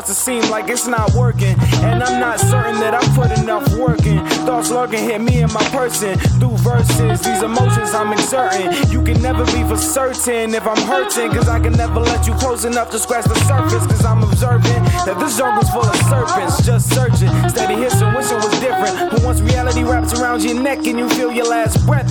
starts to seem like it's not working. And I'm not certain that I put enough work in. Thoughts lurking hit me and my person through verses. These emotions I'm exerting. You can never be for certain if I'm hurting. Cause I can never let you close enough to scratch the surface. Cause I'm observing that this jungle's full of serpents. Just searching. Steady hissing, wishing was different. But once reality wraps around your neck and you feel your last breath,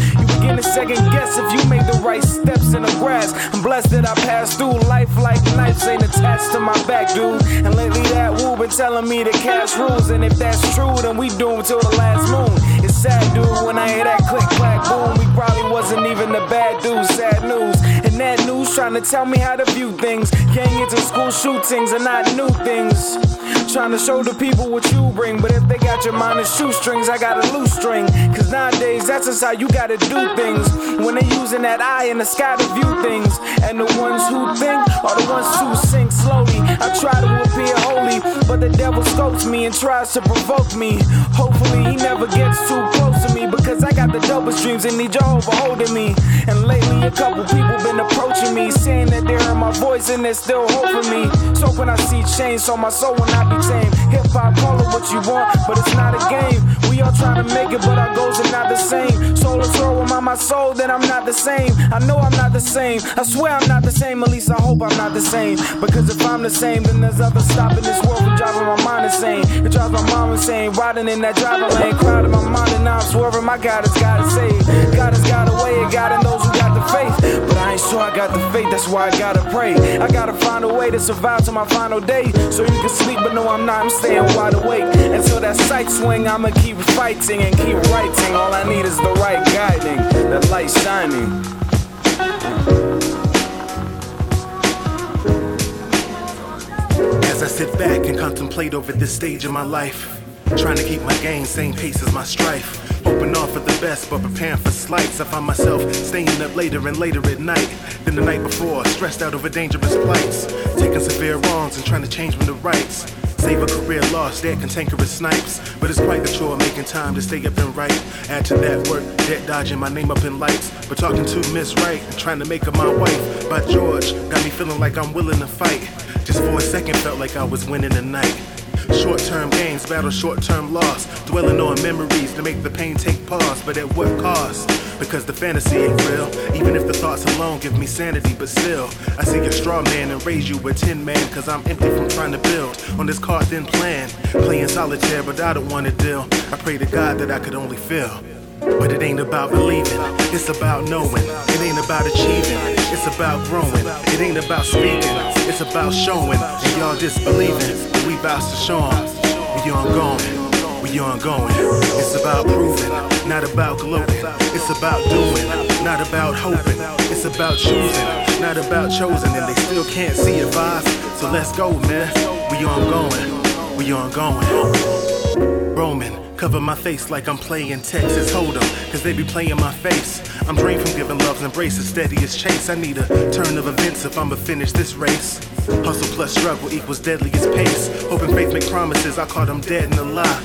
begin to second guess if you made the right steps in the grass. I'm blessed that I passed through life like knives ain't attached to my back, dude. And lately that woo been telling me the cash rules. And if that's true, then we doomed till the last moon. It's sad, dude, when I hear that click, clack, boom. We probably wasn't even the bad dude. sad news. And that news trying to tell me how to view things. Can't get to school shootings and not new things. Trying to show the people what you bring. But if they got your mind in shoestrings, I got a loose string. Cause nowadays, that's just how you gotta do things. When they using that eye in the sky to view things. And the ones who think are the ones who sink slowly. I try to appear holy, but the devil scopes me and tries to provoke me. Hopefully, he never gets too close to me because I got the dopest dreams and need Jehovah holding me. And lately, a couple people been approaching me, saying that they heard my voice and there's still hope for me. So when I see change, so my soul will not be tame. Hip hop, call it what you want, but it's not a game. We all trying to make it, but our goals are not the same. Soul is swirl with my soul, then I'm not the same. I know I'm not the same. I swear I'm not the same. At least I hope I'm not the same. Because if I'm the same, then there's others stopping this world from driving my mind insane. It drives my mom insane. Riding in that driver lane, crowding my mind, and I'm swerving. My God has got to save. God has got a way, God and those who got the faith. But I ain't sure I got the faith. That's why I gotta pray. I gotta find a way to survive to my final day. So you can sleep, but no, I'm not. I'm staying wide awake until that sight swing. I'ma keep fighting and keep writing. All I need is the right guiding, that light shining. As I sit back and contemplate over this stage of my life, trying to keep my game same pace as my strife. Hoping all for the best, but preparing for slights. I find myself staying up later and later at night than the night before, stressed out over dangerous plights. Taking severe wrongs and trying to change them to rights. Save a career lost, dead cantankerous snipes. But it's quite the chore making time to stay up and right. Add to that work, debt dodging my name up in lights. But talking to Miss Wright and trying to make her my wife. By George, got me feeling like I'm willing to fight. Just for a second, felt like I was winning the night. Short term gains battle short term loss. Dwelling on memories to make the pain take pause, but at what cost? Because the fantasy ain't real. Even if the thoughts alone give me sanity, but still, I see a straw man and raise you a tin man. Cause I'm empty from trying to build on this card then plan. Playing solitaire, but I don't wanna deal. I pray to God that I could only feel. But it ain't about believing, it's about knowing. It ain't about achieving, it's about growing. It ain't about speaking, it's about showing. And y'all disbelieving, but we bout to show 'em. We ongoing, we ongoing. It's about proving, not about gloating. It's about doing, not about hoping. It's about choosing, not about chosen. And they still can't see vibes. So let's go, man. We ongoing, we ongoing. Roman. Cover my face like I'm playing Texas Hold'em, cause they be playing my face. I'm drained from giving love's embraces, steady as chase. I need a turn of events if I'ma finish this race. Hustle plus struggle equals deadliest pace. Hoping faith make promises, I call them dead in a lie.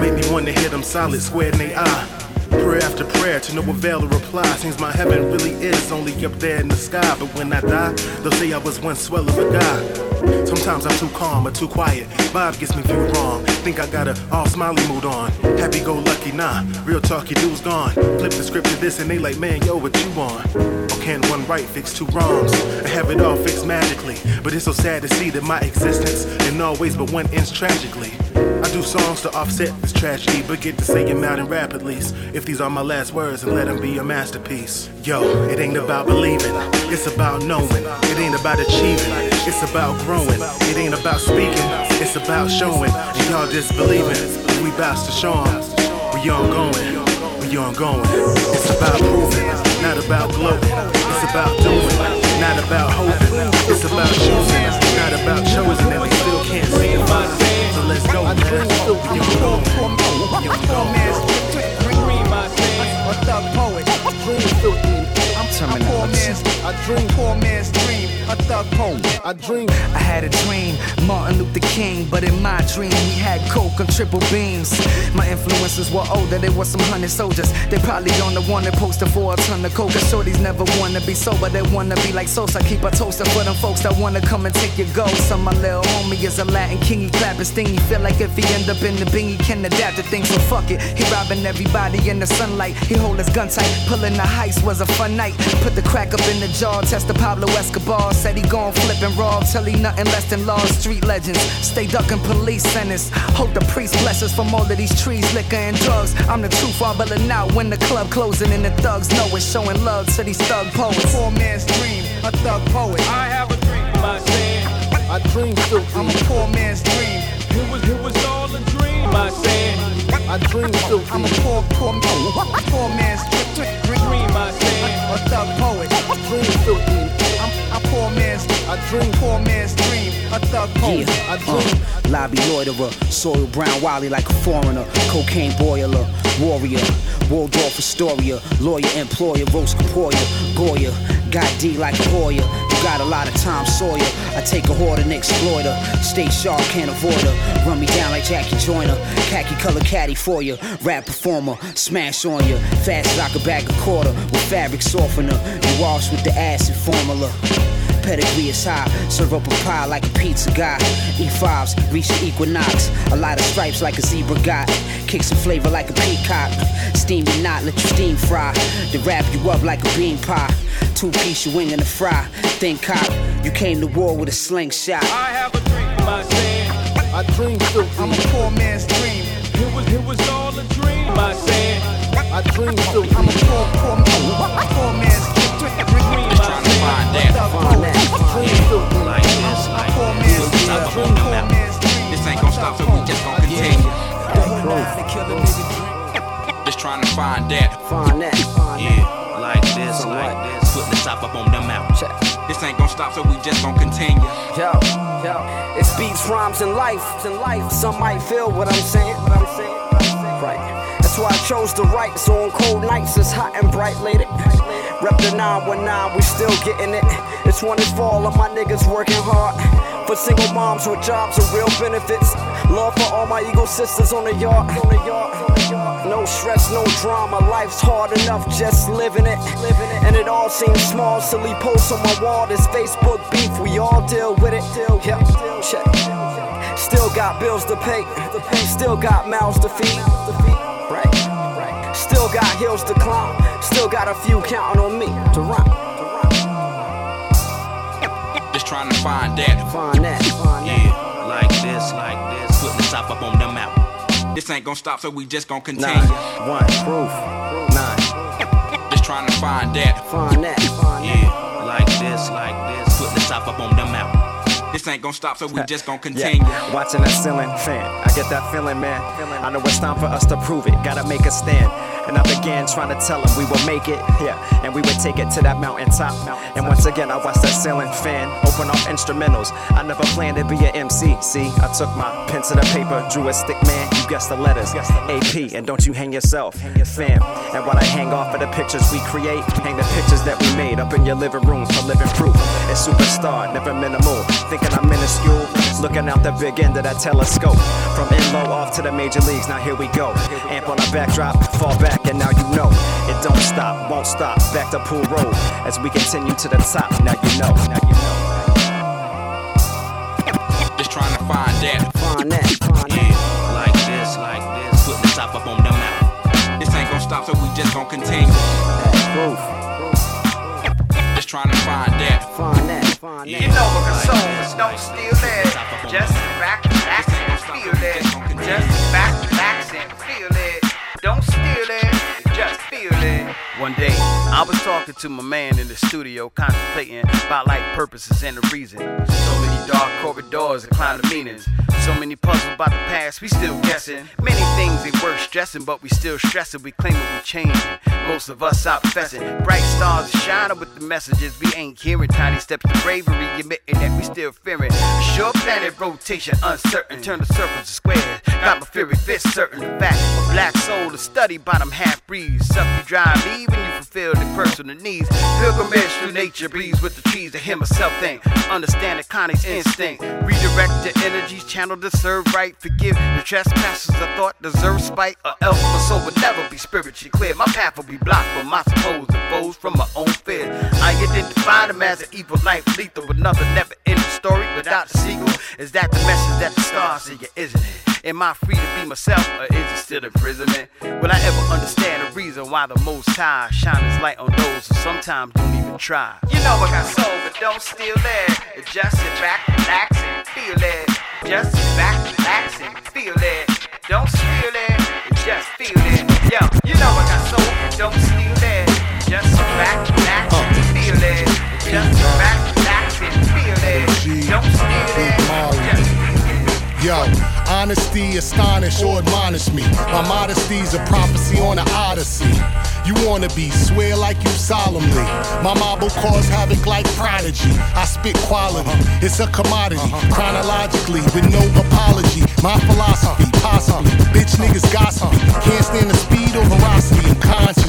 Make me want to hit them solid, square in they eye. Prayer after prayer to no avail or reply. Seems my heaven really is only up there in the sky. But when I die, they'll say I was one swell of a guy. Sometimes I'm too calm or too quiet. Vibe gets me viewed wrong. Think I got a all smiley mood on. Happy go lucky, nah. Real talk, your dude's gone. Flip the script to this and they like, man, yo, what you on? Or can one right fix two wrongs? I have it all fixed magically. But it's so sad to see that my existence in all ways but one ends tragically. Do songs to offset this tragedy, but get to say them out in rap at least. If these are my last words, and let them be a masterpiece. Yo, it ain't about believing, it's about knowing. It ain't about achieving, it's about growing. It ain't about speaking, it's about showing. And y'all disbelieving, we bout to show 'em. We ongoing, we ongoing. It's about proving, not about gloating. It's about doing, not about hoping. It's about choosing, not about chosen. And we still can't see. So let's go, man. We ongoing, we ongoing. A thug poet, dream filthy. I'm a poor man's, a dream, poor man's dream, a thug poet. I dream. I had a dream, Martin Luther King, but in my dream we had coke on triple beams. My influences were older, they were some hundred soldiers. They probably on the one that posted for a ton of coke. Shorties never wanna be sober, they wanna be like Sosa. Keep a toaster for them folks that wanna come and take your gold. Some my little homie is a Latin king, he clapping He Feel like if he end up in the bing, he can adapt to things, so fuck it. He robbing everybody in the sunlight. He hold his gun tight, pulling the heist was a fun night. Put the crack up in the jar, test the Pablo Escobar. Said he gon' flip and rob till he nothing less than lost street legends. Stay ducking police sentence. Hope the priest bless us from all of these trees, liquor and drugs. I'm the truth, bubbling out when the club closing and the thugs know it's showing love to these thug poets. Poor man's dream, a thug poet. I have a dream of my sin. I dream still I'm a poor man's dream. It was, it was all a dream, my sin. I dream still I'm a poor, poor, poor man's dream. Dream, my sin. A thug poet. dream poor man's I dream. poor man's dream. A thug. I dream. Uh, lobby loiterer, soil brown Wally like a foreigner, cocaine boiler, warrior, Waldorf Astoria, lawyer, employer, roast Caporia, Goya, got D like a Hoya. You got a lot of Tom Sawyer. I take a hoarder and exploit her. Stay sharp, can't avoid her. Run me down like Jackie Joyner. Khaki color caddy for you. Rap performer, smash on you. Fast as I could bag a quarter with fabric softener. You wash with the acid formula. Pedigree is high, serve up a pie like a pizza guy. E5s, reach the equinox. A lot of stripes like a zebra got. Kick some flavor like a peacock. Steam your knot, let you steam fry. To wrap you up like a bean pie. Two piece you wing in the fry. Think cop, you came to war with a slingshot. I have a dream my sin. I dream still I'm a poor man's dream. It was, it was all a dream, my sin. I dream still I'm a poor, poor, poor man's dream. Trying to find man's Put the top up on the map. This ain't gon' stop, so we just gon' continue. To kill a nigga Just trying to find that. Find that. Yeah, like this, like this. Put the top up on the map. This ain't gon' stop, so we just gon' continue. Yo, yo, it's beats, rhymes, and life. And life. Some might feel what I'm saying. What I'm saying. Right. That's why I chose to write. So on cold nights, it's hot and bright lady. Rep the 919, we still getting it. It's one is for all of my niggas working hard. For single moms with jobs and real benefits. Love for all my Eagle sisters on the yard. The the. No stress, no drama. Life's hard enough just living it. Living it. And it all seems small. Silly posts on my wall. This Facebook beef, we all deal with it. Yeah. Check. Still got bills to pay. Still got mouths to feed. Still got hills to climb. Still got a few counting on me to rhyme. Just trying to find that. Find that. Find that. Yeah, like this, like this. Put the top up on the map. This ain't gon' stop, so we just gon' continue. Nine. One. Proof. Nine. Just trying to find that. Find that. Find that. Yeah, like this, like this. Put the top up on the map. This ain't gon' stop, so we just gon' continue. Yeah, watching that ceiling fan. I get that feeling, man. I know it's time for us to prove it. Gotta make a stand. And I began trying to tell them we would make it, yeah, and we would take it to that mountaintop. And once again, I watched that ceiling fan open off instrumentals. I never planned to be an MC. See, I took my pen to the paper, drew a stick man. You guessed the letters, AP, and don't you hang yourself, fam. And while I hang off of the pictures we create, hang the pictures that we made up in your living room for living proof. It's superstar, never minimal. Thinking I'm minuscule, looking out the big end of that telescope. From in low off to the major leagues, now here we go. Amp on a backdrop, fall back, and now you know it don't stop, won't stop. Back to Pool Road as we continue to the top. Now you know, now you know. Just trying to find that. Find that. Find that. Yeah, like this, like this. Put the top up on the map. This ain't gon' stop, so we just gon' continue. Proof. Just trying to find that. Find that. Find that. You know what like the this, souls don't like Just back, relax, and feel it. Don't steal it, just feel it. One day, talking to my man in the studio, contemplating about life purposes and the reason. So many dark corridors and climb the meanings. So many puzzles about the past, we still guessing. Many things ain't worth stressing, but we still stressing. We claim that we changing. Most of us out fessing. Bright stars shining with the messages we ain't hearing. Tiny steps to bravery, admitting that we still fearing. Short planet rotation, uncertain. Turn the circles to squares. Got my fury fist certain. The fact, a black soul to study bottom half breeds. Suck you dry, leaving you fulfill their the needs. Pilgrimage through nature, breeze with the trees to hear myself think. Understand the Connie's instinct. Redirect the energies, channel to serve right. Forgive the trespassers I thought deserve spite. Or else my soul would never be spiritually clear. My path will be blocked from my supposed foes from my own fear. I identify them as an evil life, lethal, another never ending story without the sequel. Is that the message that the stars see? Isn't it? Am I free to be myself or is it still imprisonment? Will I ever understand the reason why the Most High shines light on those who sometimes don't even try? You know I got soul, but don't steal it. Just sit back, relax, and feel it. Just sit back, relax, and feel it. Don't steal it, just feel it. Yo, you know I got soul, but don't steal it. Just sit back, relax, and feel it. Just sit back, relax, and feel it. Don't steal it. Yo, honesty, astonish or admonish me. My modesty's a prophecy on an odyssey. You wanna be, swear like you solemnly. My mob will cause havoc like prodigy. I spit quality, it's a commodity. Chronologically, with no apology. My philosophy, possibly. Bitch niggas gossipy. Can't stand the speed or velocity. I'm consciously.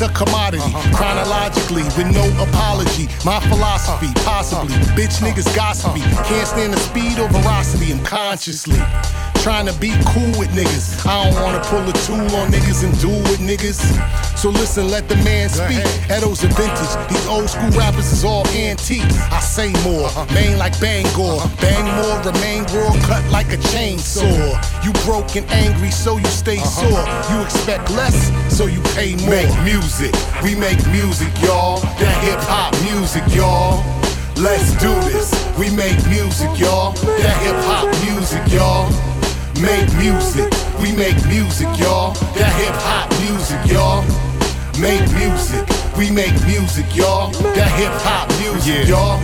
It's a commodity. Uh-huh. Chronologically, with no apology. My philosophy, uh-huh. possibly. Uh-huh. Bitch niggas gossipy. Can't stand the speed or veracity. I'm consciously trying to be cool with niggas. I don't wanna pull a tool on niggas and do with niggas. So listen, let the man speak. Edo's a vintage. These old school rappers is all antiques. I say more, uh-huh. main like Bangor. Bang more, remain raw, cut like a chainsaw. You broke and angry, so you stay uh-huh. sore. You expect less, so you pay more. Make music, we make music, y'all. That hip hop music, y'all. Let's do this. We make music, y'all. That hip hop music, y'all. Make music, we make music, y'all. That hip hop music, y'all make music. We make music, y'all. That hip hop music, y'all.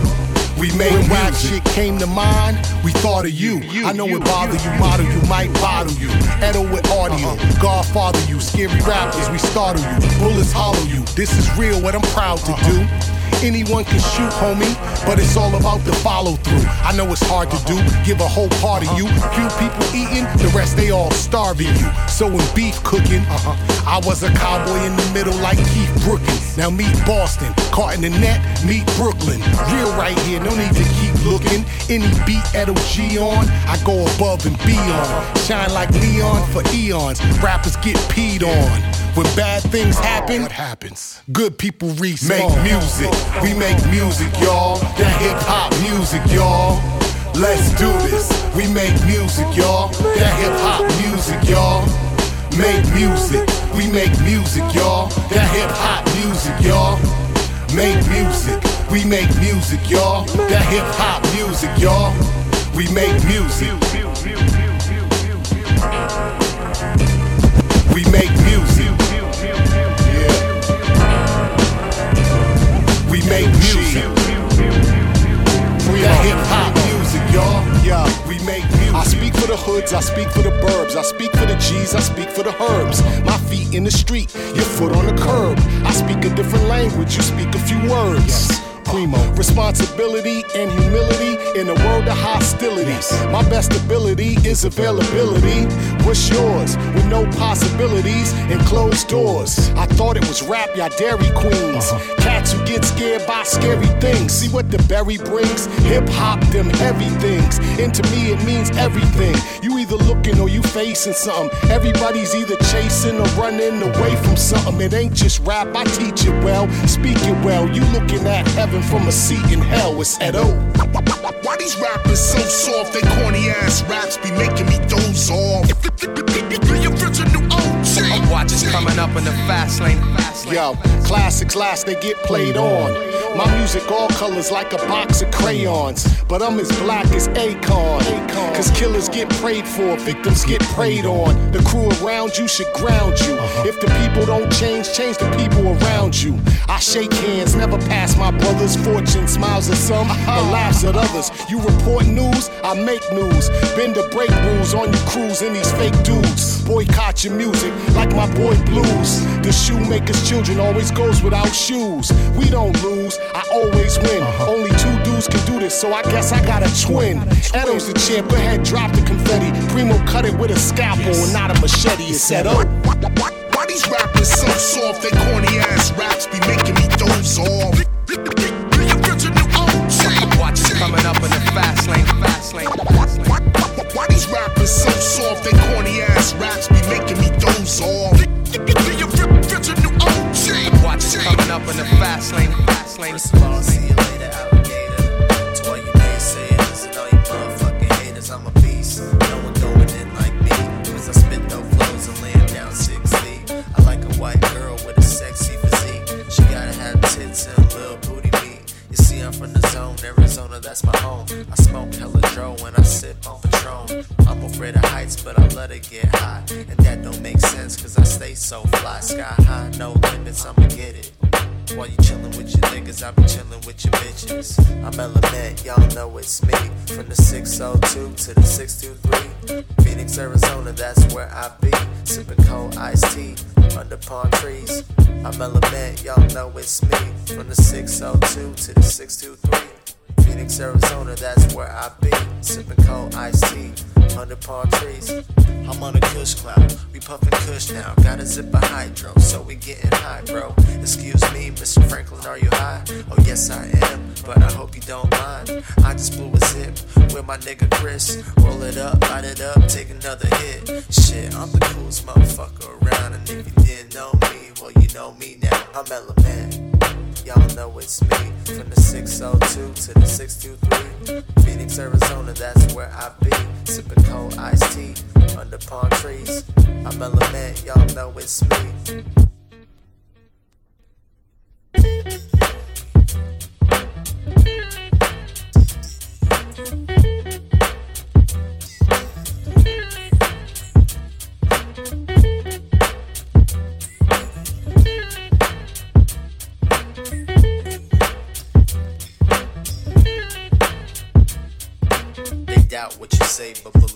We make when rap shit came to mind, we thought of you. you I know you, it bother you, model you, might bottle you. Edo with audio, uh-huh. Godfather you, scary rappers, we startle you. Bullets hollow you. This is real, what I'm proud to uh-huh. do. Anyone can shoot, homie, but it's all about the follow through. I know it's hard to do, give a whole party you. Few people they all starving you. So in beef cooking, uh-huh, I was a cowboy in the middle like Keith Brookins. Now meet Boston, caught in the net, meet Brooklyn. Real right here, no need to keep looking. Any beat Edo G on, I go above and beyond. Shine like neon for eons. Rappers get peed on. When bad things happen, what happens? Good people respawn. Make music, we make music, y'all. That hip hop music, y'all. Let's do this. We make music, y'all. That hip hop music, y'all. Make music, we make music, y'all. That hip hop music, y'all. Make music, we make music, y'all. That hip hop music, y'all. We make music. We make music. Speak for the hoods, I speak for the burbs, I speak for the G's, I speak for the herbs. My feet in the street, your foot on the curb. I speak a different language, you speak a few words. Yes primo. Responsibility and humility in a world of hostility. My best ability is availability. What's yours? With no possibilities and closed doors. I thought it was rap, y'all dairy queens. Uh-huh. Cats who get scared by scary things. See what the berry brings? Hip hop, them heavy things. And to me, it means everything. You either looking or you facing something. Everybody's either chasing or running away from something. It ain't just rap, I teach it well, speak it well. You looking at heaven from a seat in hell. It's Edo. Why these rappers so soft? They corny ass raps be making me doze off. The original I'm watching coming up in the fast lane. Yo, classics last, they get played on. My music all colors like a box of crayons. But I'm as black as Akon. Cause killers get prayed for, victims get preyed on. The crew around you should ground you. Uh-huh. If the people don't change, change the people around you. I shake hands, never pass my brother's fortune. Smiles at some, but uh-huh. laughs at others. You report news, I make news. Bend the break rules on your crews and these fake dudes. Boycott your music like my boy Blues. The shoemaker's children always goes without shoes. We don't lose. I always win. Uh-huh. Only two dudes can do this, so I guess I got a twin. Edo's the champ, go ahead, drop the confetti. Primo cut it with a scalpel and not a machete. It's set up. Why these rappers so soft? They corny ass raps be making me doze off. Watch it coming up in the fast lane, fast lane. Why these rappers so soft? They corny ass raps be making me doze off. Watch it coming up in the fast lane, fast lane. See you later, alligator. Arizona, that's my home. I smoke hella dro when I sip on Patron. I'm afraid of heights, but I let it get high. And that don't make sense, cause I stay so fly. Sky high, no limits, I'ma get it. While you chillin' with your niggas, I be chillin' with your bitches. I'm Element, y'all know it's me. From the 602 to the 623. Phoenix, Arizona, that's where I be. Sippin' cold iced tea under palm trees. I'm Element, y'all know it's me. From the 602 to the 623. Phoenix, Arizona, that's where I be. Sipping cold iced tea under palm trees. I'm on a kush cloud, we puffin' kush now. Got a zip of hydro, so we gettin' high, bro. Excuse me, Mr. Franklin, are you high? Oh, yes, I am, but I hope you don't mind. I just blew a zip with my nigga Chris. Roll it up, light it up, take another hit. Shit, I'm the coolest motherfucker around, and if you didn't know me, well, you know me now. I'm Element. Y'all know it's me. From the 602 to the 623. Phoenix, Arizona, that's where I be. Sipping cold iced tea under palm trees. I'm Element, y'all know it's me.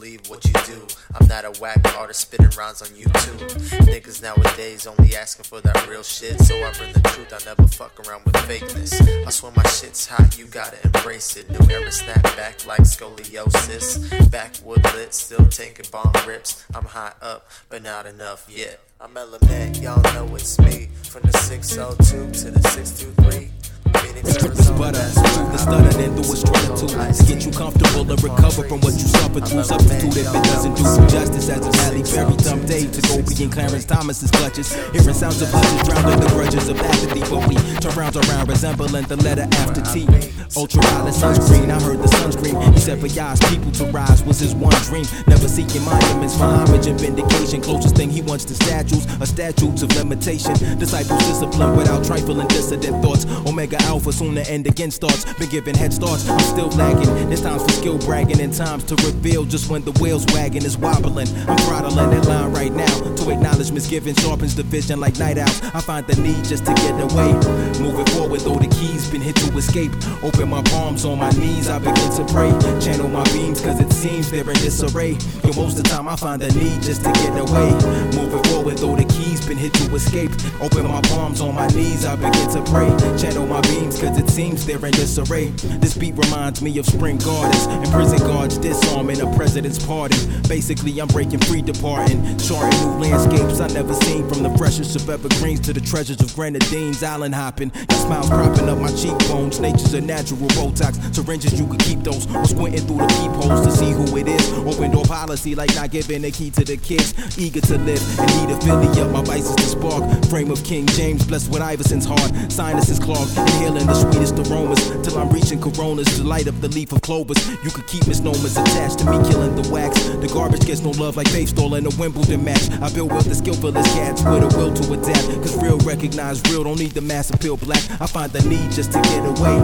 Believe what you do. I'm not a whack artist spitting rhymes on YouTube. Niggas nowadays only asking for that real shit, so I bring the truth. I never fuck around with fakeness. I swear my shit's hot, you gotta embrace it. New era snap back like scoliosis. Backwood lit, still taking bomb rips. I'm high up, but not enough yet. I'm Element, y'all know it's me. From the 602 to the 623. It's butter, the stutter, then do a struggle to to get you comfortable and recover from what you suffered through. Substitute if it doesn't do you justice as a Halle Berry dumb day to go be in Clarence Thomas's clutches. Hearing sounds of hushes drowned in the grudges of apathy, but we turn rounds around resembling the letter after T. Ultraviolet sunscreen, I heard the sunscreen. He said for y'all's people to rise was his one dream. Never seeking monuments for homage and vindication. Closest thing he wants to statues, a statutes of limitation. Disciples discipline without trifling dissident thoughts. Omega Alpha soon the end again starts. Been given head starts, I'm still lagging. This time's for skill bragging and times to reveal just when the wheels wagging is wobbling. I'm throttling that line right now to acknowledge misgiving sharpens the vision like night owls. I find the need just to get away Moving forward, though the keys been hit to escape. Open my palms on my knees, I begin to pray. Channel my beams, cause it seems they're in disarray. Yo, most of the time I find the need just to get away. Moving forward, though the keys been hit to escape. Open my palms on my knees, I begin to pray. Channel my beams, cause it seems they're in disarray. This beat reminds me of spring gardens and prison guards disarming a president's pardon. Basically, I'm breaking free, departing, charting new landscapes I never seen from the freshest of evergreens to the treasures of grenadines, island hopping. Your smiles propping up my cheekbones. Nature's a natural Botox. Syringes, you can keep those. Or squinting through the peepholes to see who it is. Open door policy, like not giving the key to the kids. Eager to live and need affiliate. My vice is the spark. Frame of King James, blessed with Iverson's heart. Sinuses clogged, inhaling the sweetest aromas. Till I'm reaching coronas to light up the leaf of clovers. You could keep misnomers attached to me, killing the wax. The garbage gets no love like faith stolen a Wimbledon match. I build with the skillful as cats with a will to adapt. Cause real recognize real, don't need the mass appeal black. I find the need just to get away.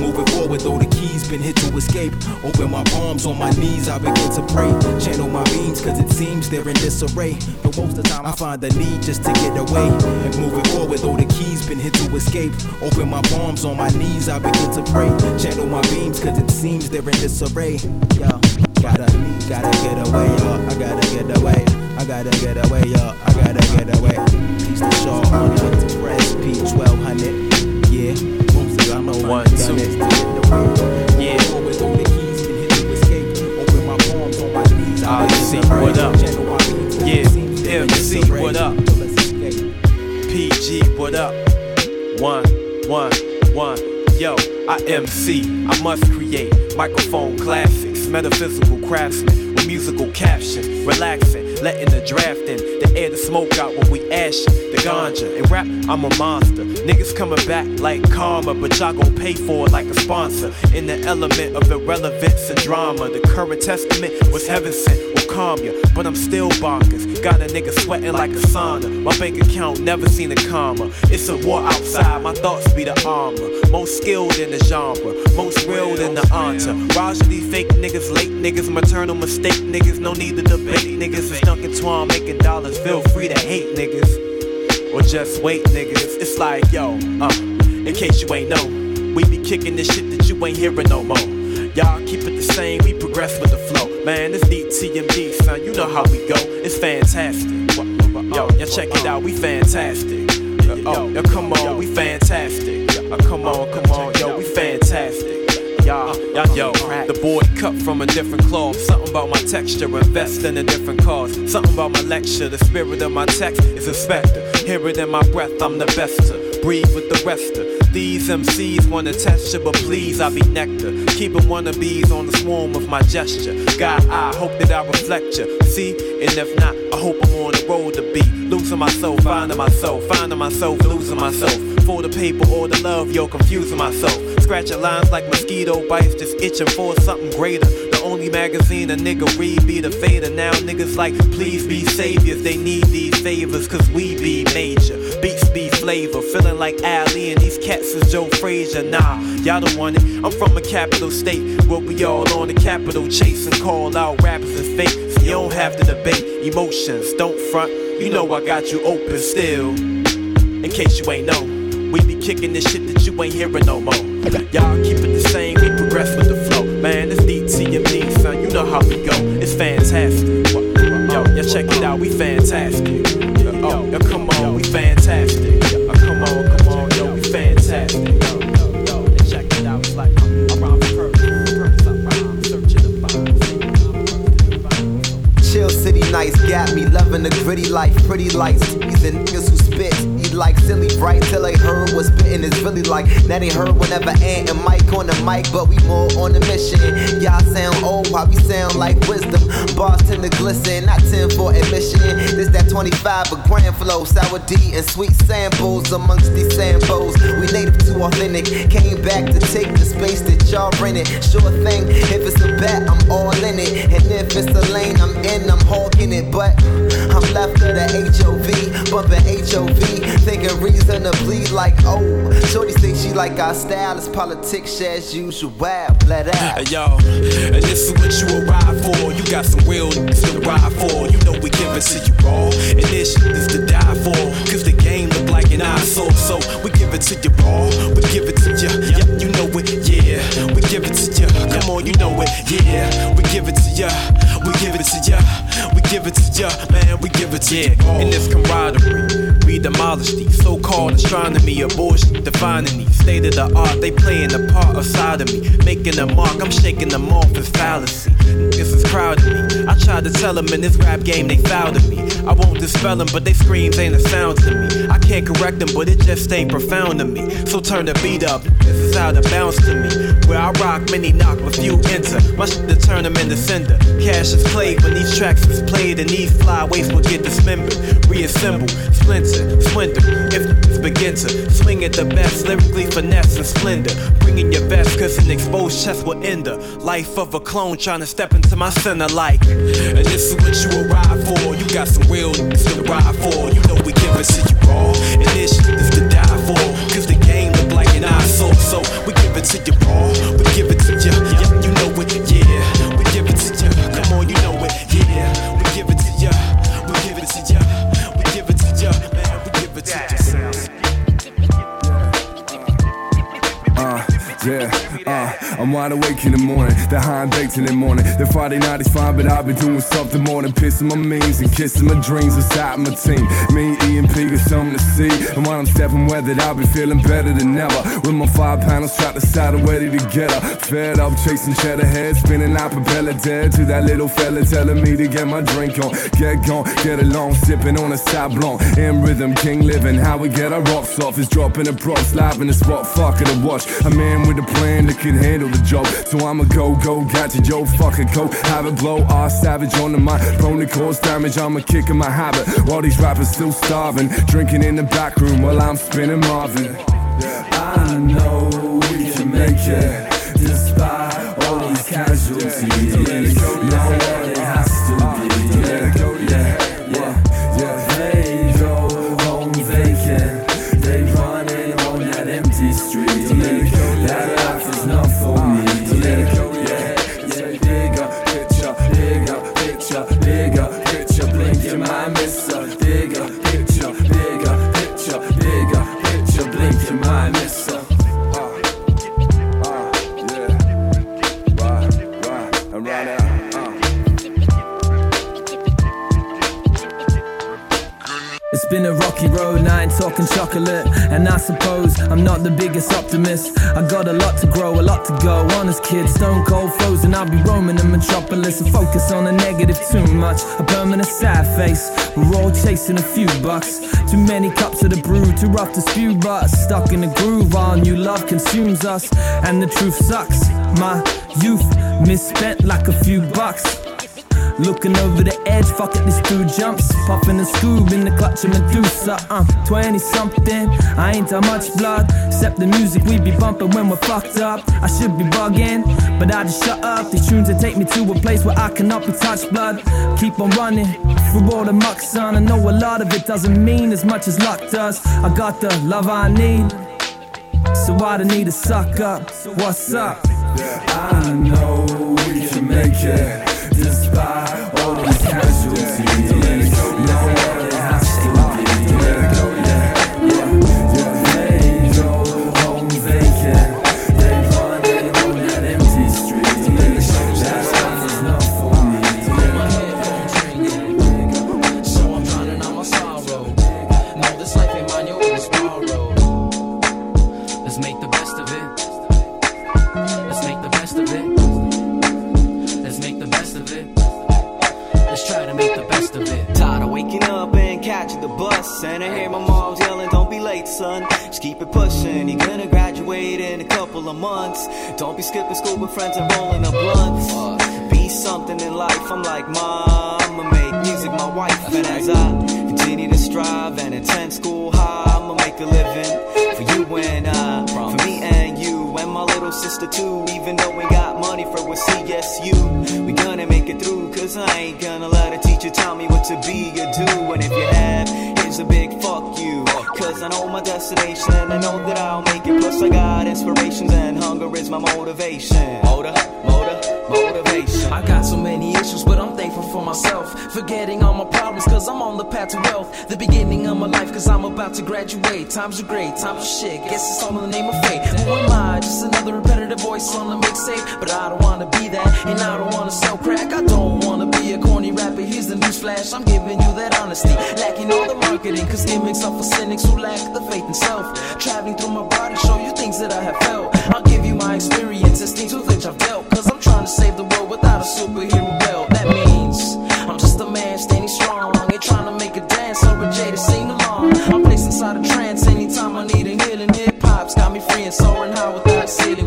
Moving forward, though the keys been hit to escape. Open my palms on my knees, I begin to pray. Channel my beams, cause it seems they're in disarray. But most of the time, I find the need just to get away. And moving forward, though the keys been hit to escape. Open my palms on my knees, I begin to pray. Channel my beams, cause it seems they're in disarray. Yo, gotta, gotta get away, yo. I gotta get away. I gotta get away, yo. I gotta get away. Peace to Shaw on the Express, P1200. Yeah, of y'all One, two. it to get away. Yeah. Forward, though the keys been hit to escape. Open my palms on my knees. I begin to pray. what up? Channel my beams, cause Yeah, it seems they're in MC, disarray. what up? So let's escape. PG, what up? One, one, one. Yo, I MC. I must create microphone classics, metaphysical craftsmen with musical caption, relaxing, letting the draft in, the air the smoke out when we ashin', the ganja. And rap, I'm a monster. Niggas coming back like karma, but y'all gon' pay for it like a sponsor. In the element of irrelevance and drama, the current testament was heaven sent calm ya, but I'm still bonkers. Got a nigga sweating like a sauna. My bank account never seen a comma. It's a war outside, my thoughts be the armor. Most skilled in the genre, most real than the entourage of these fake niggas, late niggas, maternal mistake niggas. No need to debate niggas. It's Dunc and Toine making dollars. Feel free to hate niggas. Or just wait, niggas. It's like, yo, uh, in case you ain't know, we be kicking this shit that you ain't hearing no more. Y'all keep it the same, we progress with the flow. Man, it's DTMD, son, you know how we go. It's fantastic. Yo, y'all check it out, we fantastic. Yo, yo, come on, we fantastic. Yo, come on, come on, yo, we fantastic. Y'all, y'all, yo, the boy cut from a different cloth. Something about my texture, invest in a different cause. Something about my lecture, the spirit of my text is a specter. Hear it in my breath, I'm the best to breathe with the rest of these MCs. Wanna test you, but please, I be nectar. Keeping wannabes on the swarm of my gesture. God, I hope that I reflect you. See, and if not, I hope I'm on the road to be losing myself, finding myself, finding myself, losing myself. For the paper or the love, yo, confusing myself. Scratching lines like mosquito bites, just itching for something greater. Only magazine a nigga read be the fader. Now niggas like, please be saviors. They need these favors, cause we be major. Beats be flavor, feeling like Ali and these cats is Joe Frazier. Nah, y'all don't want it. I'm from a capital state where we all on the capital chasing, call out rappers and fake. So you don't have to debate emotions, don't front. You know I got you open still. In case you ain't know, we be kicking this shit that you ain't hearing no more. Y'all keep it the same, we progress with fantastic. Yo, y'all check it out, we fantastic. Yo, yo, come on, we fantastic. Yo, come on, come on, yo, we fantastic. Yo, yo, yo, check it out, it's like uh, to find. Chill city nights got me loving the gritty life, pretty lights. These niggas who spit. Eat like silly bright till they heard what spitting is really like. Now they heard whenever Ant and Mike on the mic, but we more on the mission. Y'all sound old, why we sound like wisdom. Bars tend to glisten, not 10 for admission. This that 25 a grand flow, sour D and sweet samples amongst these samples. We native to authentic. Came back to take the space that y'all rented. Sure thing, if it's a bet, I'm all in it. And if it's the lane I'm in, I'm hawking it. But I'm left of the HOV, bumping HOV, thinking reasonably like, oh, Shorty say she like our style, it's politics as usual. Let out. Hey, yo, and this is what you arrive for. You got some real to ride for. You know we give it to you raw. And this shit is to die for. Cause the game look like an eyesore. So we give it to you raw. We give it to you. Yeah, you know it. Yeah, we give it to you. Come on, you know it. Yeah, we give it to you. We give it to you. We give it to ya, Man, we give it to you. In this camaraderie, we demolish these so-called astronomy of bullshit defining these state of the art. They playing a part of side of me, making a mark. I'm shaking them off as fallacy. This is crowding me. I tried to tell them in this rap game they fouled me. I won't dispel them, but they screams ain't a sound to me. I can't correct them, but it just ain't profound to me. So turn the beat up. This is how to bounce to me. Where I rock, many knock, a few enter. My shit to turn them into cinder. Cash is played when these tracks is played, and these flyaways will get dismembered. Reassemble, splinter, splinter. If begin to swing at the best, lyrically finesse and splendor. Bringing your best, cause an exposed chest will end the life of a clone trying to step into my center like. And this is what you arrive for. You got some real to ride for. You know we give it to you raw. And this shit is to die for. Cause the game look like an eyesore. So we give it to you raw. We give it to you. You know it. I'm wide awake in the morning, the high baked in the morning. The Friday night is fine, but I've been doing something more than pissing my means and kissing my dreams inside my team. Me, E, and P got something to see. And while I'm stepping weathered, I've been feeling better than ever. With my five panels strapped aside and ready to get her. Fed up, chasing cheddar heads, spinning like propeller dead to that little fella telling me to get my drink on. Get gone, get along, sipping on a sablon. In rhythm, king living, how we get our rocks off is dropping the props, live in the spot, fuck it, a watch. A man with a plan that can handle the. So I'ma go, go, got your Joe, fucking go. Have it blow, R savage on the mic. Prone to cause damage, I'm a kick in my habit. While these rappers still starving, drinking in the back room while I'm spinning Marvin. I know we can make it, despite all these casualties. Not the biggest optimist. I got a lot to grow, a lot to go. Honest kid, stone cold frozen. I'll be roaming the metropolis and focus on the negative too much. A permanent sad face. We're all chasing a few bucks. Too many cups of the brew, too rough to spew, but stuck in the groove. Our new love consumes us, and the truth sucks. My youth misspent like a few bucks. Looking over the edge, fuck it, this dude jumps. Puffing a scoob in the clutch of Medusa. I'm 20 something, I ain't that much blood. Except the music we be bumping when we're fucked up. I should be bugging, but I just shut up. These tunes that take me to a place where I cannot be touched, blood. Keep on running through all the muck, son. I know a lot of it doesn't mean as much as luck does. I got the love I need, so I don't need to suck up. What's up? I know we can make it waking up and catching the bus. And I hear my mom's yelling, Don't be late, son. Just keep it pushing. You're gonna graduate in a couple of months. Don't be skipping school with friends and rolling up blunt. Be something in life. I'm like, Mom, I'ma make music my wife. And as I continue to strive and attend school high. I'ma make a living for you and I, for me and you, and my little sister too. Even though we got money for what CSU, we gonna make it through, cause I ain't gonna let a teacher tell me what to be or do. And if you have here's a big fuck you. Cause I know my destination, I know that I'll make it. Plus, I got inspirations, and hunger is my motivation. Motor, motor, motivation. I got so many issues, but I'm thankful for myself. Forgetting all my problems, cause I'm on the path to wealth. The beginning of my life, cause I'm about to graduate. Times are great, times are shit. Guess it's all in the name of fate. Who am I? Just another repetitive voice on the mixtape. But I don't wanna be that, and I don't wanna sell crack. I don't wanna be a corny rapper. Here's the news flash. I'm giving you that honesty. Lacking all the cause gimmicks are for cynics who lack the faith in self. Traveling through my body, show you things that I have felt. I'll give you my experiences, things with which I've dealt. Cause I'm trying to save the world without a superhero belt. That means I'm just a man standing strong. Ain't trying to make a dance or a to sing along. I'm placed inside a trance anytime I need a healing. Hip hop's got me free and soaring high without a city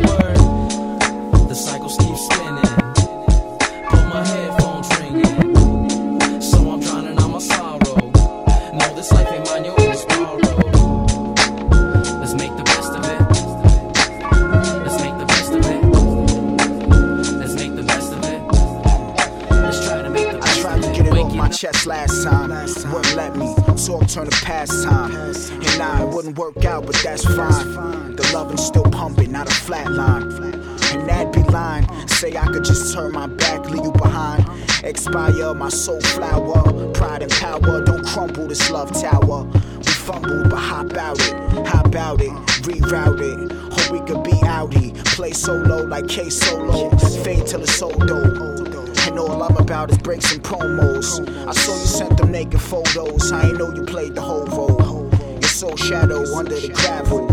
last time. Wouldn't let me. Talk turn to pastime. And nah, it wouldn't work out, but that's fine. The loving's still pumping, not a flat line. And that'd be lying. Say I could just turn my back, leave you behind. Expire my soul flower. Pride and power, don't crumble this love tower. We fumbled, but hop out it. Hop out it, reroute it. Hope we could be outie. Play solo like K Solo. Fade till it's old though. All I'm about is breaks and promos. I saw you sent them naked photos. I ain't know you played the whole role. Your soul shadow under the gravel.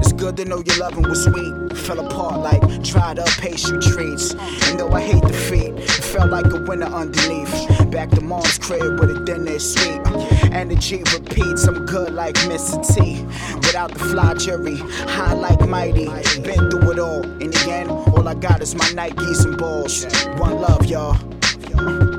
It's good to know your loving was sweet. Fell apart like dried up pastry treats. And though I hate defeat, it felt like a winter underneath. Back to mom's crib with a dinner sweet. Energy repeats, I'm good like Mr. T. Without the fly jury, high like mighty. Been through it all. In the end, all I got is my Nikes and balls. One love, y'all.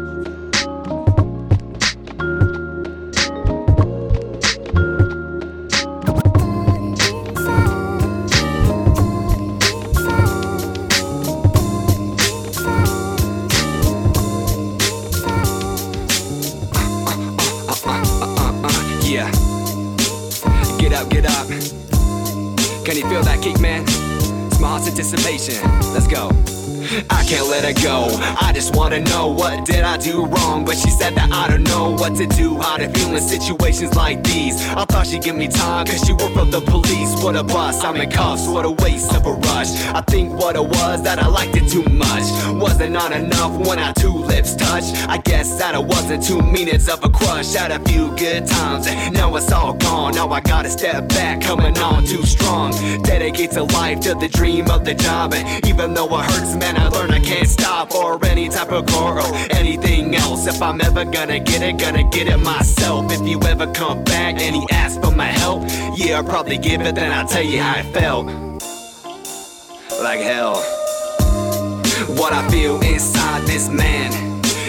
Let her go. Just wanna know what did I do wrong. But she said that I don't know what to do, how to feel in situations like these. I thought she'd give me time, cause she worked for the police. What a bust, I'm in cuffs, what a waste of a rush. I think what it was that I liked it too much. Wasn't not enough when our two lips touched. I guess that it wasn't two minutes of a crush. Had a few good times, now it's all gone. Now I gotta step back, coming on too strong. Dedicate to life, to the dream of the job. And even though it hurts, man, I learn I can't stop. Or any type of girl, anything else. If I'm ever gonna get it, gonna get it myself. If you ever come back and he asks for my help, yeah, I'll probably give it, then I'll tell you how I felt. Like hell. What I feel inside this man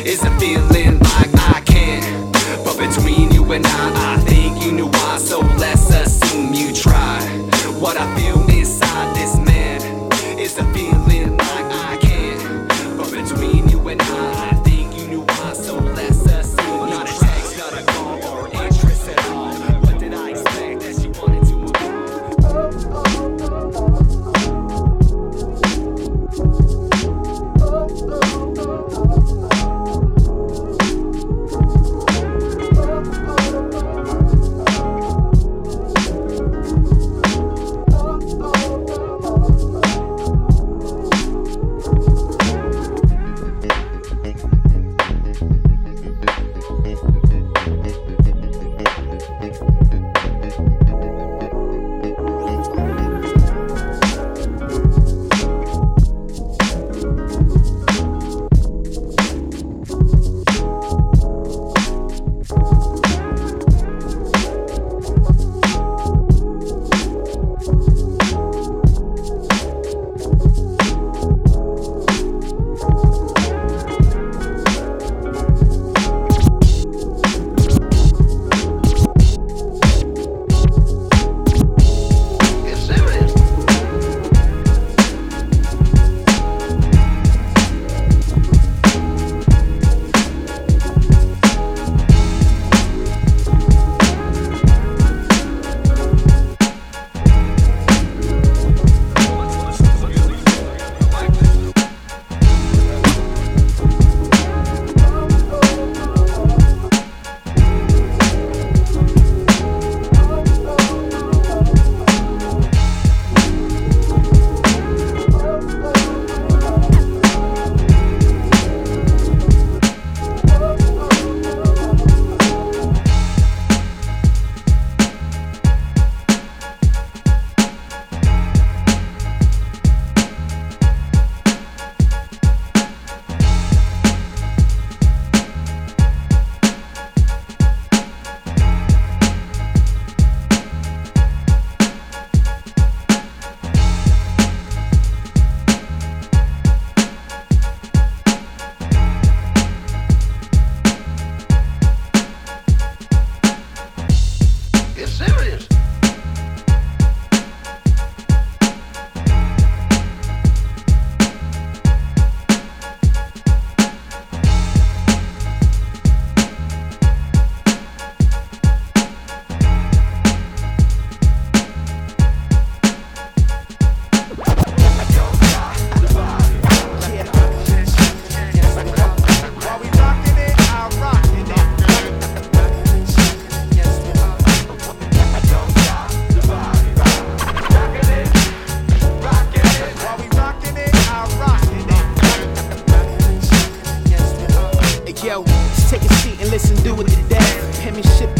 is a feeling like I can't. But between you and I, I think you knew why, so let's assume you tried. What I feel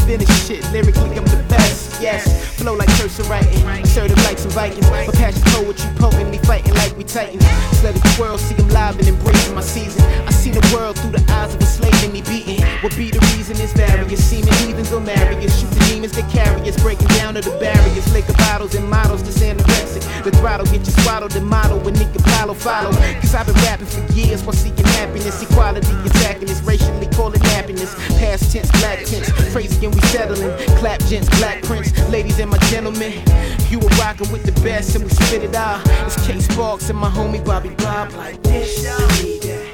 finish shit. Lyrically, I'm the best, yes biting. But passion poetry, potently fighting like we. Just let it twirl, see him live and embracing my season. I see the world through the eyes of a slave and he beating. What be the reason is various. Seeming heathens or marry us. Shoot the demons that carry us, breaking down to the barriers. Liquor bottles and models to anorexic. The throttle get you swaddled and model when nigga Apollo follow. Cause I've been rapping for years while seeking happiness. Equality attacking this, racially calling happiness. Past tense, black tense. Crazy and we settling. Clap gents, black prince. Ladies and my gentlemen. You were rocking with the best and we spit it out. It's K Sparks and my homie Bobby Bob like this.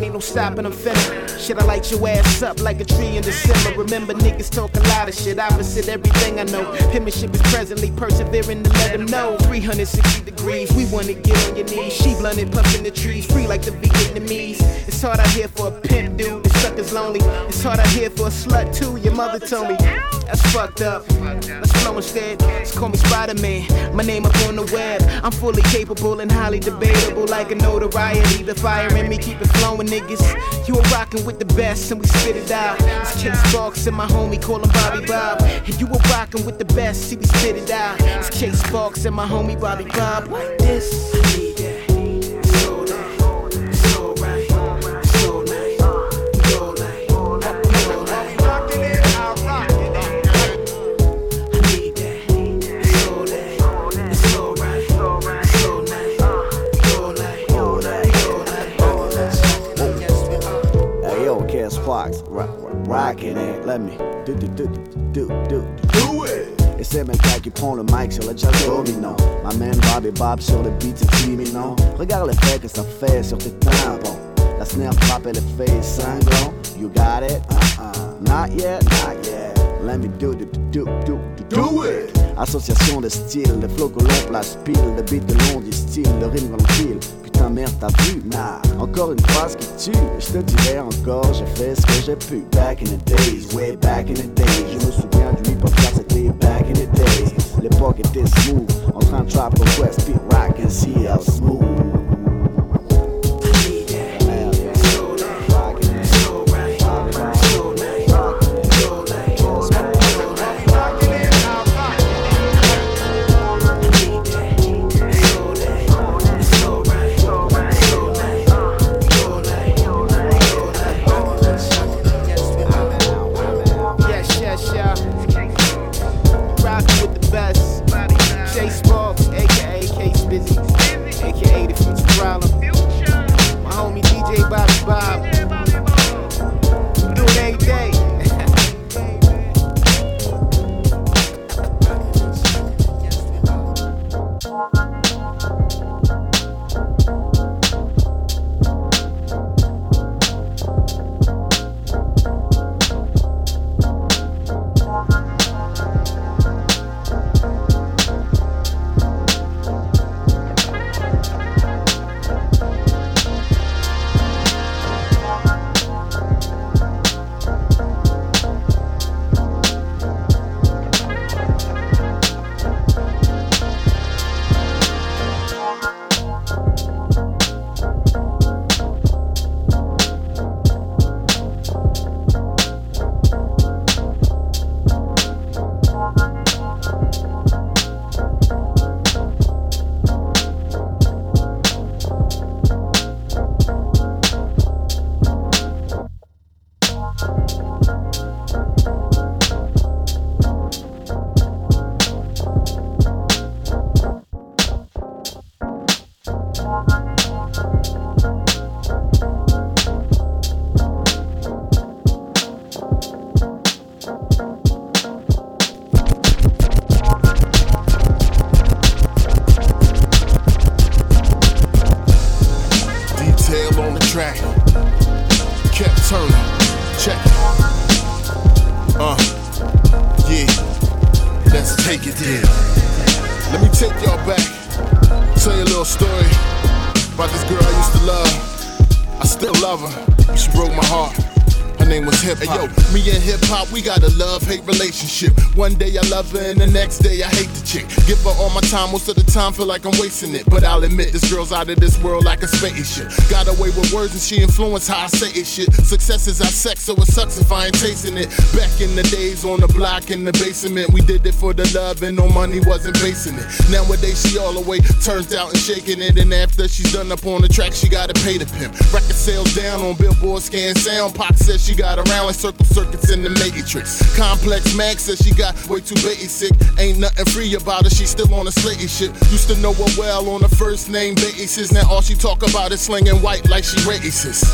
Ain't no stopping, I'm finna. Shit, I light your ass up like a tree in December. Remember, niggas talk a lot of shit, opposite everything I know. Penmanship is presently persevering to let them know. 360 degrees, we wanna get on your knees. She blunted, puffin' the trees, free like the Vietnamese. It's hard out here for a pimp dude, the sucker's lonely. It's hard out here for a slut too, your mother told me. That's fucked up. Let's flow instead. Just call me Spider Man. My name up on the web. I'm fully capable and highly debatable, like a notoriety. The fire in me keep it flowing, niggas. You are rocking with the best, and we spit it out. It's Chase Sparks and my homie call him Bobby Bob. And you are rocking with the best, see we spit it out. It's Chase Sparks and my homie Bobby Bob. This. Let me do do do do do do it. Et c'est Melka qui prend le mic sur le jazz dominant. Ma man Bob et Bob sur le beat, c'est imminent. Regarde l'effet que ça fait sur tes tympans. La snare frappe et l'effet est cinglant. You got it? Uh-uh. Not yet, not yet. Let me do do do do do do it. Association de styles, les flots que l'on place pile, le beat de long distille, le rime volontiers encore une phrase qui tue. Je te dirai encore, j'ai fait ce que j'ai pu. Back in the days, way back in the days. Je me souviens du hip-hop c'était back in the days. L'époque était smooth, en train de trap beat rock and smooth One day I love her and the next day I hate the chick. Give her all my time, most of the time feel like I'm wasting it. But I'll admit this girl's out of this world like a spaceship. Got away with words and she influenced how I say it shit. Success is our sex, so it sucks if I ain't tasting it. Back in the days on the block in the basement, we did it for the love and no money wasn't basing it. Nowadays she all the way turns out and shaking it, and after she's done up on the track, she gotta pay the pimp. Record sales down on Billboard Scan Sound. Pop says she got around like circle circuits in the Matrix. Complex Mag says she got way too basic. Ain't nothing free about her, she still on the slatey shit. Used to know her well on a first name basis. Now all she talk about is slinging white like she racist.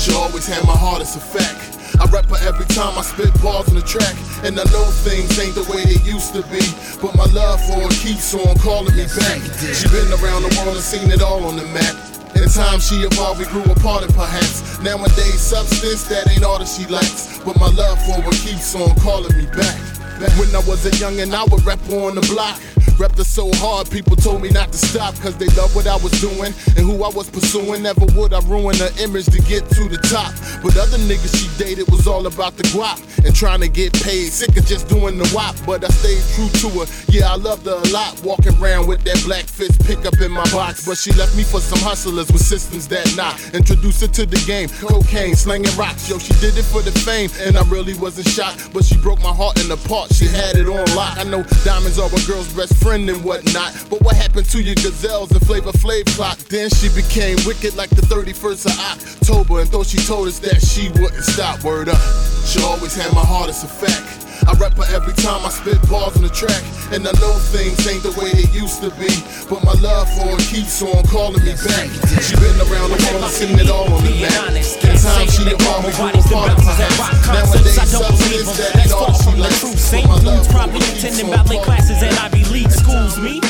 She always had my heart as a fact. I rap her every time I spit balls on the track. And I know things ain't the way they used to be. But my love for her keeps on calling me back. She been around the world and seen it all on the map. In time she evolved, we grew apart and perhaps Nowadays substance that ain't all that she likes But my love for her keeps on calling me back When I was a youngin' I would rap on the block Repped her so hard, people told me not to stop, cause they love what I was doing and who I was pursuing. Never would I ruin her image to get to the top. But other niggas she dated was all about the guap and trying to get paid. Sick of just doing the wop, but I stayed true to her. Yeah, I loved her a lot, walking around with that black fist pickup in my box. But she left me for some hustlers with systems that not. Introduced her to the game, cocaine, slanging rocks. Yo, she did it for the fame, and I really wasn't shocked. But she broke my heart in the part, she had it on lock. I know diamonds are a girl's best friend and whatnot. But what happened to your gazelles and Flavor Flav clock? Then she became wicked like the 31st of October and though she told us that she wouldn't stop. Word up, she always had my heart as a fact. I rap her every time I spit balls on the track. And I know things ain't the way they used to be. But my love for her keeps on calling me back. She been around the world, seen it all on the map. In time she evolved, we grew apart of my house. Nowadays, substance that ain't all she likes. St. Louis probably attending ballet classes and Ivy League schools. Me?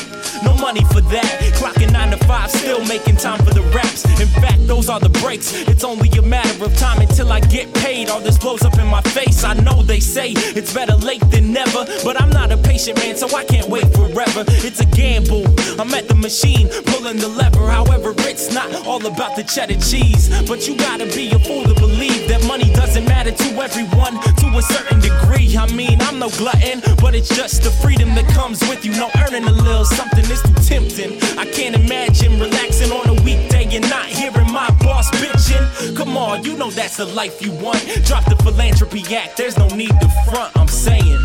No money for that. Clocking nine to five, still making time for the raps. In fact, those are the breaks. It's only a matter of time until I get paid. All this blows up in my face. I know they say it's better late than never, but I'm not a patient man, so I can't wait forever. It's a gamble. I'm at the machine, pulling the lever. However, it's not all about the cheddar cheese. But you gotta be a fool to believe that money doesn't matter to everyone to a certain degree. I mean, I'm no glutton, but it's just the freedom that comes with you. No earning a little something is Come on, you know that's the life you want. Drop the philanthropy act, there's no need to front, I'm saying.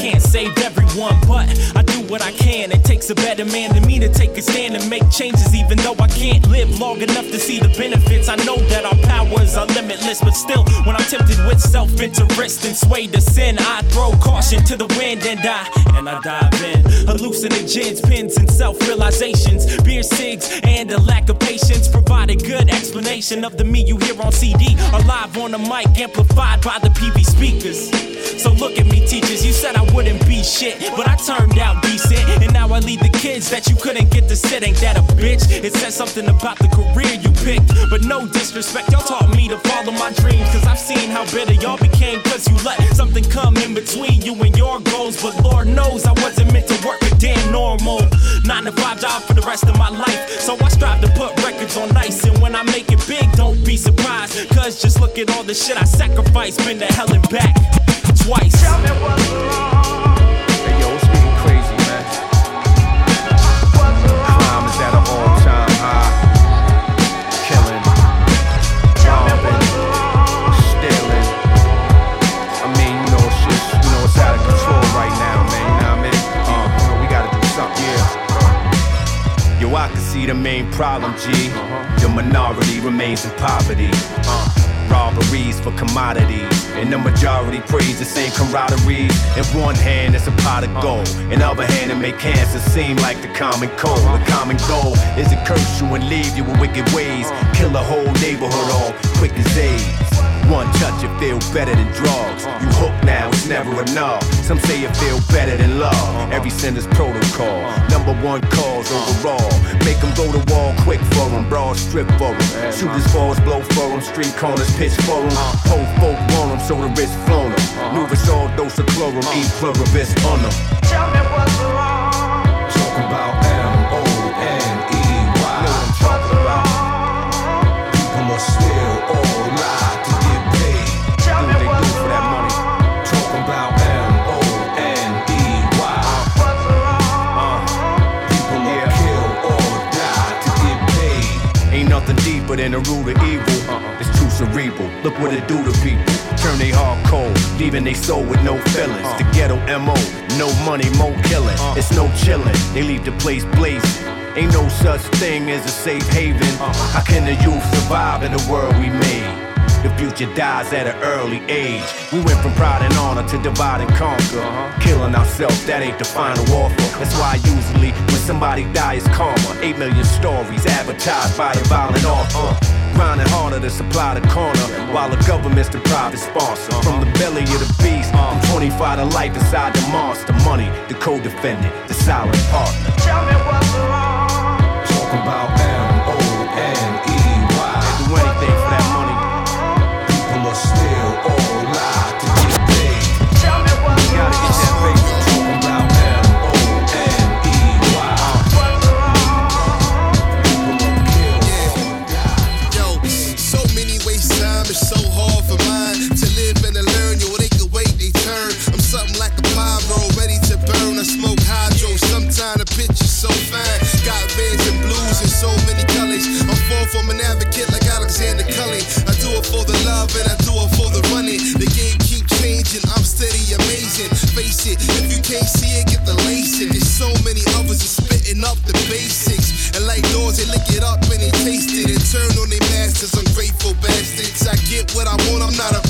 Can't save everyone, but I do what I can. A better man than me to take a stand and make changes, even though I can't live long enough to see the benefits. I know that our powers are limitless, but still, when I'm tempted with self interest and swayed to sin, I throw caution to the wind and I, and I dive in. Hallucinogens, pins, and self realizations, beer, cigs, and a lack of patience provide a good explanation of the me you hear on CD, alive on the mic, amplified by the PV speakers. So look at me, teachers. You said I wouldn't be shit, but I turned out decent. And now I lead the kids that you couldn't get to sit. Ain't that a bitch? It says something about the career you picked. But no disrespect, y'all taught me to follow my dreams. Cause I've seen how bitter y'all became. Cause you let something come in between you and your goals. But Lord knows I wasn't meant to work a damn normal. Nine to five job for the rest of my life. So I strive to put records on ice. And when I make it big, don't be surprised. Cause just look at all the shit I sacrificed. Been to hell and back twice. Tell me what's wrong. Problem, G. Uh-huh. The minority remains in poverty. Uh, robberies for commodities. And the majority praise the same camaraderie. In one hand, it's a pot of uh-huh. gold. In the other hand, it make cancer seem like the common cold. The uh-huh. common goal is to curse you and leave you with wicked ways. Kill a whole neighborhood all quick as AIDS. One touch, it feel better than drugs. You hook now, it's never enough. Some say it feel better than love. Every sinner's protocol. Number one cause overall. Make them go to wall quick for them. Broad strip for them. Shooters balls blow for them. Street corners pitch for them. Whole folk want them, so the wrist flown them. Nervous all dose of chlorum. Eat pluribus on them. Tell me what's wrong. Talk about M-O-N-E-Y. What's wrong? People are still all. deeper than the root of evil. Uh-uh. It's too cerebral. Look what it do to people. Turn they heart cold, leaving they soul with no feelings. Uh-huh. The ghetto MO, no money, more killing. Uh-huh. It's no chilling. They leave the place blazing. Ain't no such thing as a safe haven. Uh-huh. How can the youth survive in the world we made? The future dies at an early age. We went from pride and honor to divide and conquer. Killing ourselves, that ain't the final offer. That's why usually when somebody dies, karma. Eight million stories advertised by the violent author. Grinding harder to supply the corner while the government's the private sponsor. From the belly of the beast, from 25 to life inside the monster. Money, the co defendant, the silent partner. Tell me what's wrong. Get up and he tasted it. Turn on they masters, ungrateful bastards. I get what I want, I'm not a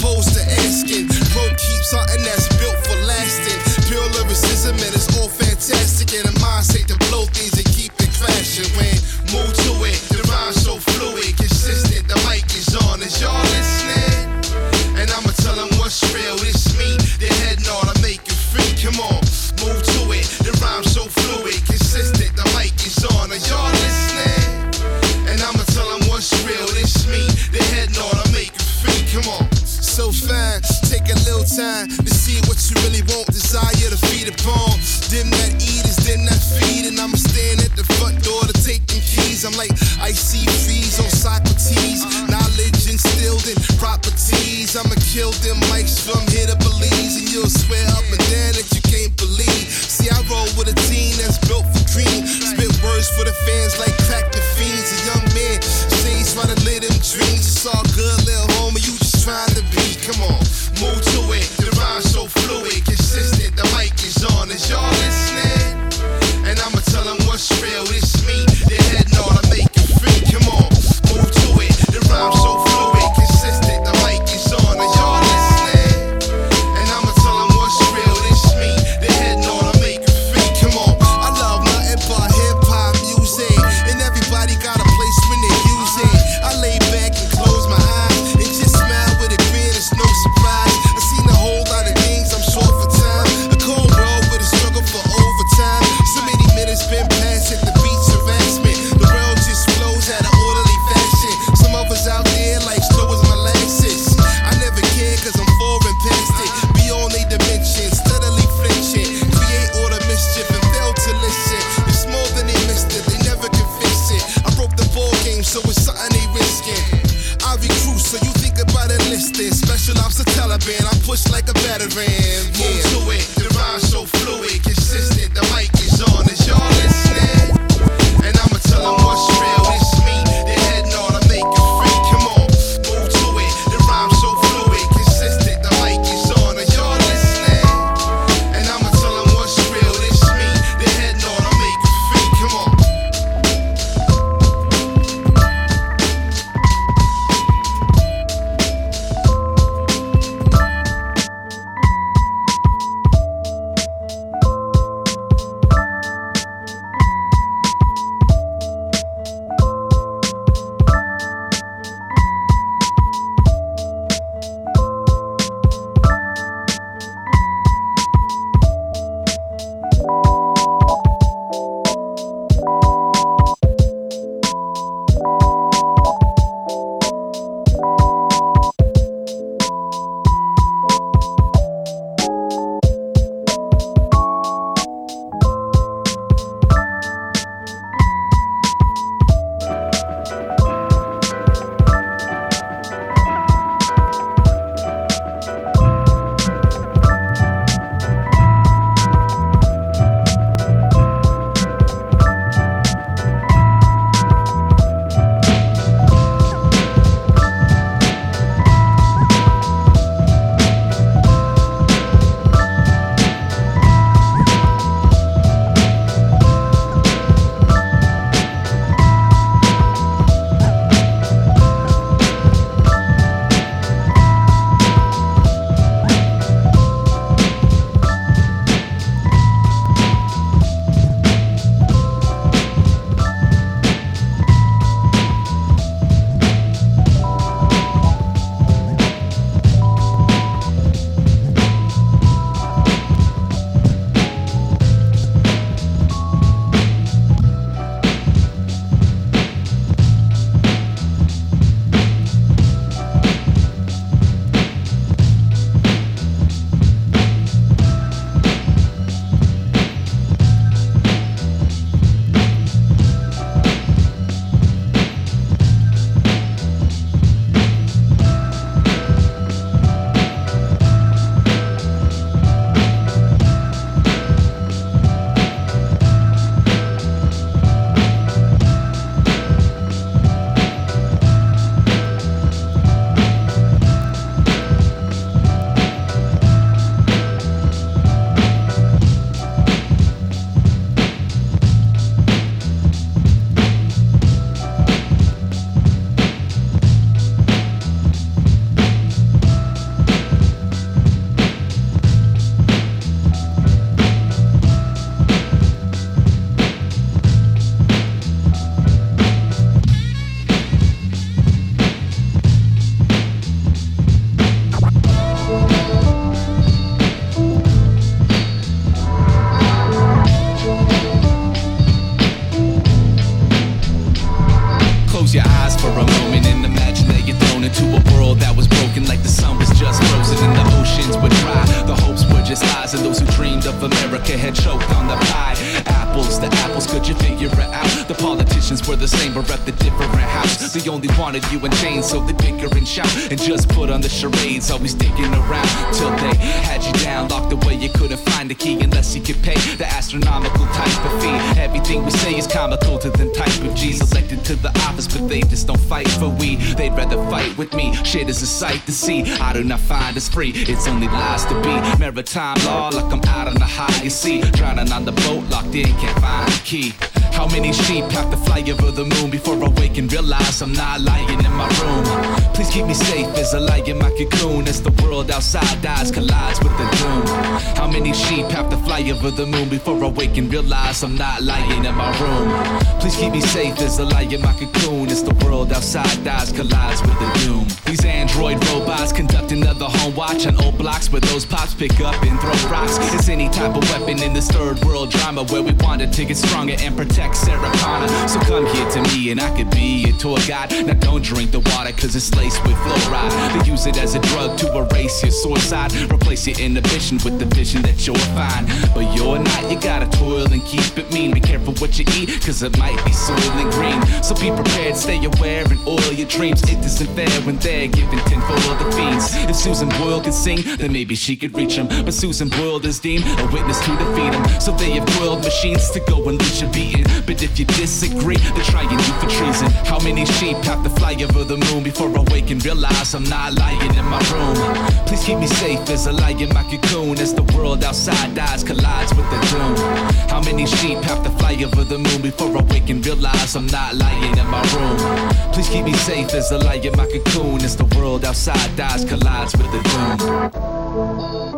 see. I find it's free. It's only lies to be. Maritime law, like I'm out on the high sea. Drowning on the boat, locked in, can't find the key. How many sheep have to fly over the moon before I wake and realize I'm not lying in my room? Please keep me safe as I lie in my cocoon as the world outside dies, collides with the doom. How many sheep have to fly over the moon before I wake and realize I'm not lying in my room? Please keep me safe as I lie in my cocoon as the world outside dies, collides with the doom. These android robots conduct another home watch on old blocks where those pops pick up and throw rocks. It's any type of weapon in this third world drama where we wanted to get stronger and protect Sarah Connor. So come here to me and I could be your tour guide. Now don't drink the water cause it's laced with fluoride. They use it as a drug to erase your sore side. Replace your inhibition with the vision that you're fine. But you're not, you gotta toil and keep it mean. Be careful what you eat cause it might be soil and green. So be prepared, stay aware and oil your dreams. It isn't fair when they're giving tenfold the fiends. If Susan Boyle could sing, then maybe she could reach him. But Susan Boyle is deemed a witness to defeat him. So they have coiled machines to go and leash a beating. But if you disagree, they're trying you for treason. How many sheep have to fly over the moon before I wake and realize I'm not lying in my room? Please keep me safe as I lie in my cocoon as the world outside dies, collides with the doom. How many sheep have to fly over the moon before I wake and realize I'm not lying in my room? Please keep me safe as I lie in my cocoon as the world outside dies, collides with the doom.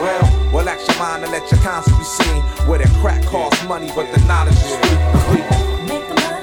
Well. Relax your mind and let your conscience be seen. Where the crack costs money, but the knowledge is free. Make the money.